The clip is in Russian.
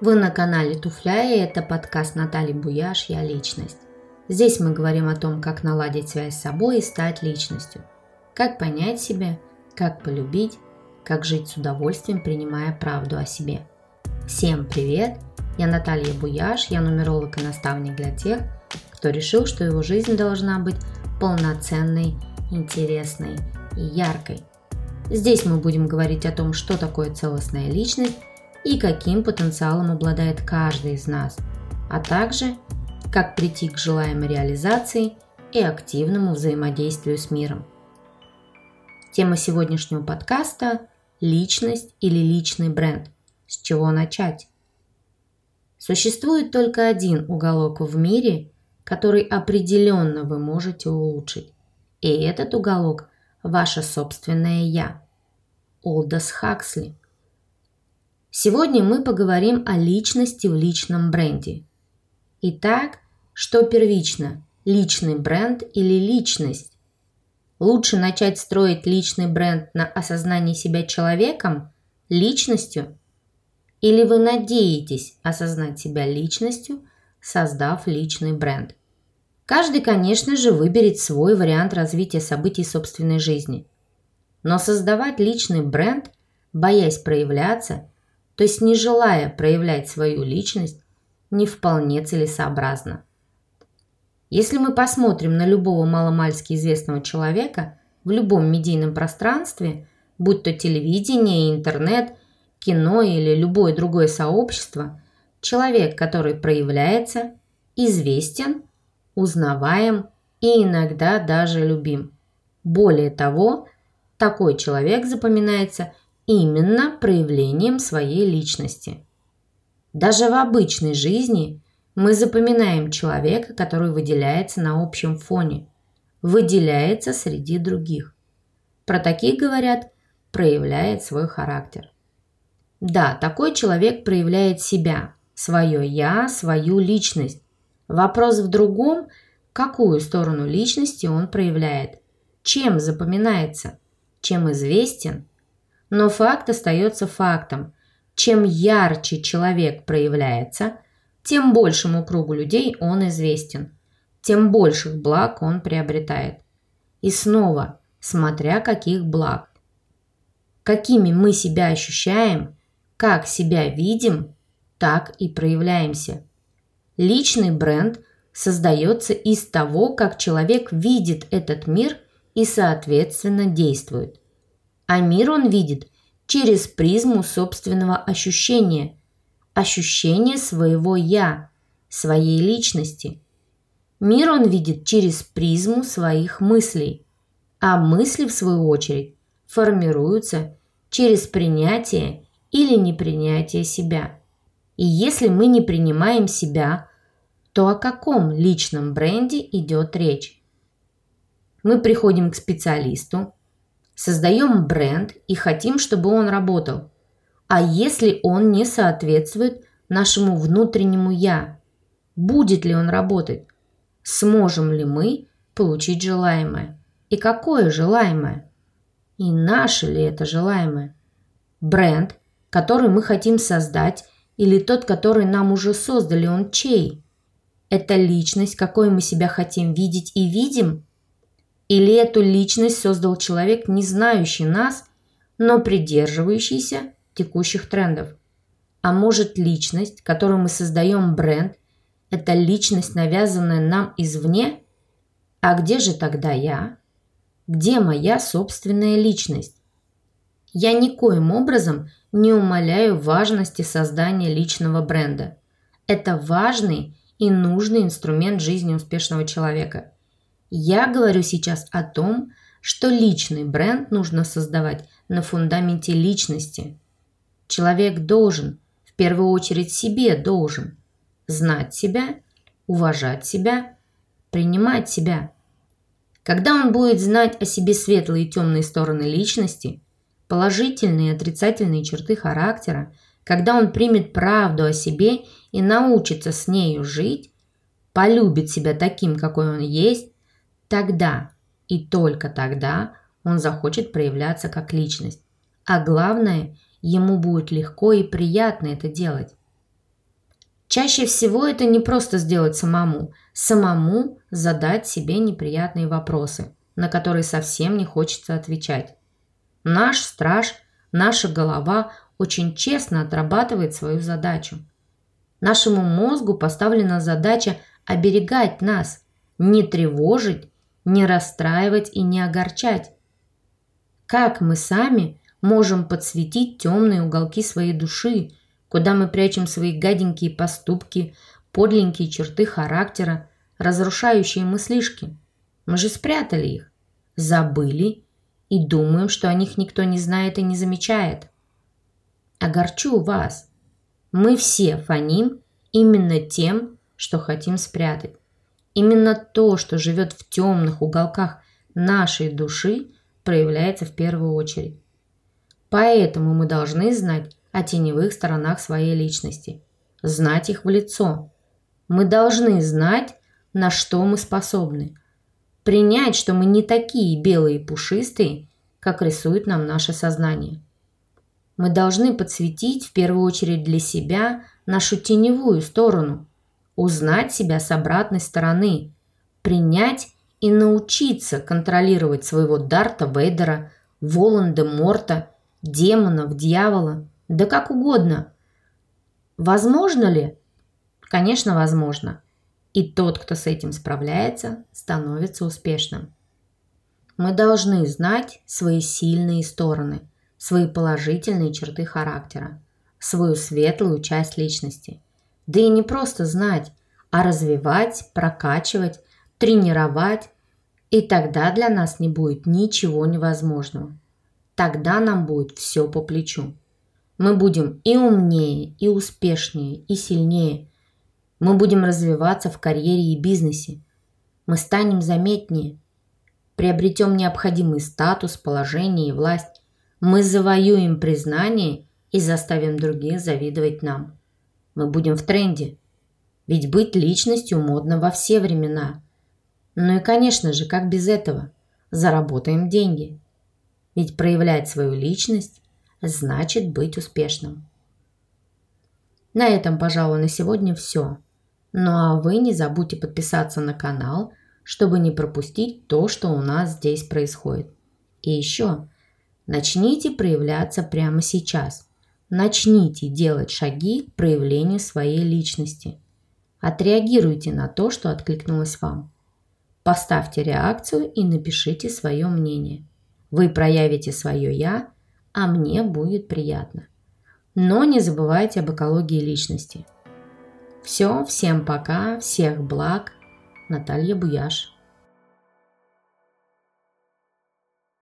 Вы на канале Туфля и это подкаст Натальи Буяш «Я личность». Здесь мы говорим о том, как наладить связь с собой и стать личностью. Как понять себя, как полюбить, как жить с удовольствием, принимая правду о себе. Всем привет! Я Наталья Буяш, я нумеролог и наставник для тех, кто решил, что его жизнь должна быть полноценной, интересной и яркой. Здесь мы будем говорить о том, что такое целостная личность и каким потенциалом обладает каждый из нас, а также как прийти к желаемой реализации и активному взаимодействию с миром. Тема сегодняшнего подкаста – личность или личный бренд. С чего начать? Существует только один уголок в мире, который определенно вы можете улучшить. И этот уголок – ваше собственное «я». Олдос Хаксли – Сегодня мы поговорим о личности в личном бренде. Итак, что первично – личный бренд или личность? Лучше начать строить личный бренд на осознании себя человеком, личностью? Или вы надеетесь осознать себя личностью, создав личный бренд? Каждый, конечно же, выберет свой вариант развития событий собственной жизни. Но создавать личный бренд, боясь проявляться – то есть не желая проявлять свою личность, не вполне целесообразно. Если мы посмотрим на любого маломальски известного человека в любом медийном пространстве, будь то телевидение, интернет, кино или любое другое сообщество, человек, который проявляется, известен, узнаваем и иногда даже любим. Более того, такой человек запоминается – именно проявлением своей личности. Даже в обычной жизни мы запоминаем человека, который выделяется на общем фоне, выделяется среди других. Про таких говорят проявляет свой характер. Да, такой человек проявляет себя, свое «я», свою личность. Вопрос в другом, какую сторону личности он проявляет, чем запоминается, чем известен – но факт остается фактом. Чем ярче человек проявляется, тем большему кругу людей он известен, тем больших благ он приобретает. И снова, смотря каких благ. Какими мы себя ощущаем, как себя видим, так и проявляемся. Личный бренд создается из того, как человек видит этот мир и, соответственно, действует а мир он видит через призму собственного ощущения, ощущения своего «я», своей личности. Мир он видит через призму своих мыслей, а мысли, в свою очередь, формируются через принятие или непринятие себя. И если мы не принимаем себя, то о каком личном бренде идет речь? Мы приходим к специалисту, Создаем бренд и хотим, чтобы он работал. А если он не соответствует нашему внутреннему «я», будет ли он работать? Сможем ли мы получить желаемое? И какое желаемое? И наше ли это желаемое? Бренд, который мы хотим создать, или тот, который нам уже создали, он чей? Это личность, какой мы себя хотим видеть и видим – или эту личность создал человек, не знающий нас, но придерживающийся текущих трендов? А может личность, которую мы создаем бренд, это личность, навязанная нам извне? А где же тогда я? Где моя собственная личность? Я никоим образом не умаляю важности создания личного бренда. Это важный и нужный инструмент жизни успешного человека – я говорю сейчас о том, что личный бренд нужно создавать на фундаменте личности. Человек должен, в первую очередь себе должен, знать себя, уважать себя, принимать себя. Когда он будет знать о себе светлые и темные стороны личности, положительные и отрицательные черты характера, когда он примет правду о себе и научится с нею жить, полюбит себя таким, какой он есть, Тогда и только тогда он захочет проявляться как личность. А главное, ему будет легко и приятно это делать. Чаще всего это не просто сделать самому. Самому задать себе неприятные вопросы, на которые совсем не хочется отвечать. Наш страж, наша голова очень честно отрабатывает свою задачу. Нашему мозгу поставлена задача оберегать нас, не тревожить, не расстраивать и не огорчать. Как мы сами можем подсветить темные уголки своей души, куда мы прячем свои гаденькие поступки, подленькие черты характера, разрушающие мыслишки? Мы же спрятали их, забыли и думаем, что о них никто не знает и не замечает. Огорчу вас. Мы все фоним именно тем, что хотим спрятать. Именно то, что живет в темных уголках нашей души, проявляется в первую очередь. Поэтому мы должны знать о теневых сторонах своей личности, знать их в лицо. Мы должны знать, на что мы способны, принять, что мы не такие белые и пушистые, как рисует нам наше сознание. Мы должны подсветить в первую очередь для себя нашу теневую сторону, узнать себя с обратной стороны, принять и научиться контролировать своего Дарта Вейдера, Волан-де-Морта, демонов, дьявола, да как угодно. Возможно ли? Конечно, возможно. И тот, кто с этим справляется, становится успешным. Мы должны знать свои сильные стороны, свои положительные черты характера, свою светлую часть личности. Да и не просто знать, а развивать, прокачивать, тренировать. И тогда для нас не будет ничего невозможного. Тогда нам будет все по плечу. Мы будем и умнее, и успешнее, и сильнее. Мы будем развиваться в карьере и бизнесе. Мы станем заметнее. Приобретем необходимый статус, положение и власть. Мы завоюем признание и заставим других завидовать нам. Мы будем в тренде. Ведь быть личностью модно во все времена. Ну и, конечно же, как без этого? Заработаем деньги. Ведь проявлять свою личность значит быть успешным. На этом, пожалуй, на сегодня все. Ну а вы не забудьте подписаться на канал, чтобы не пропустить то, что у нас здесь происходит. И еще, начните проявляться прямо сейчас. Начните делать шаги к проявлению своей личности. Отреагируйте на то, что откликнулось вам. Поставьте реакцию и напишите свое мнение. Вы проявите свое «я», а мне будет приятно. Но не забывайте об экологии личности. Все, всем пока, всех благ. Наталья Буяш.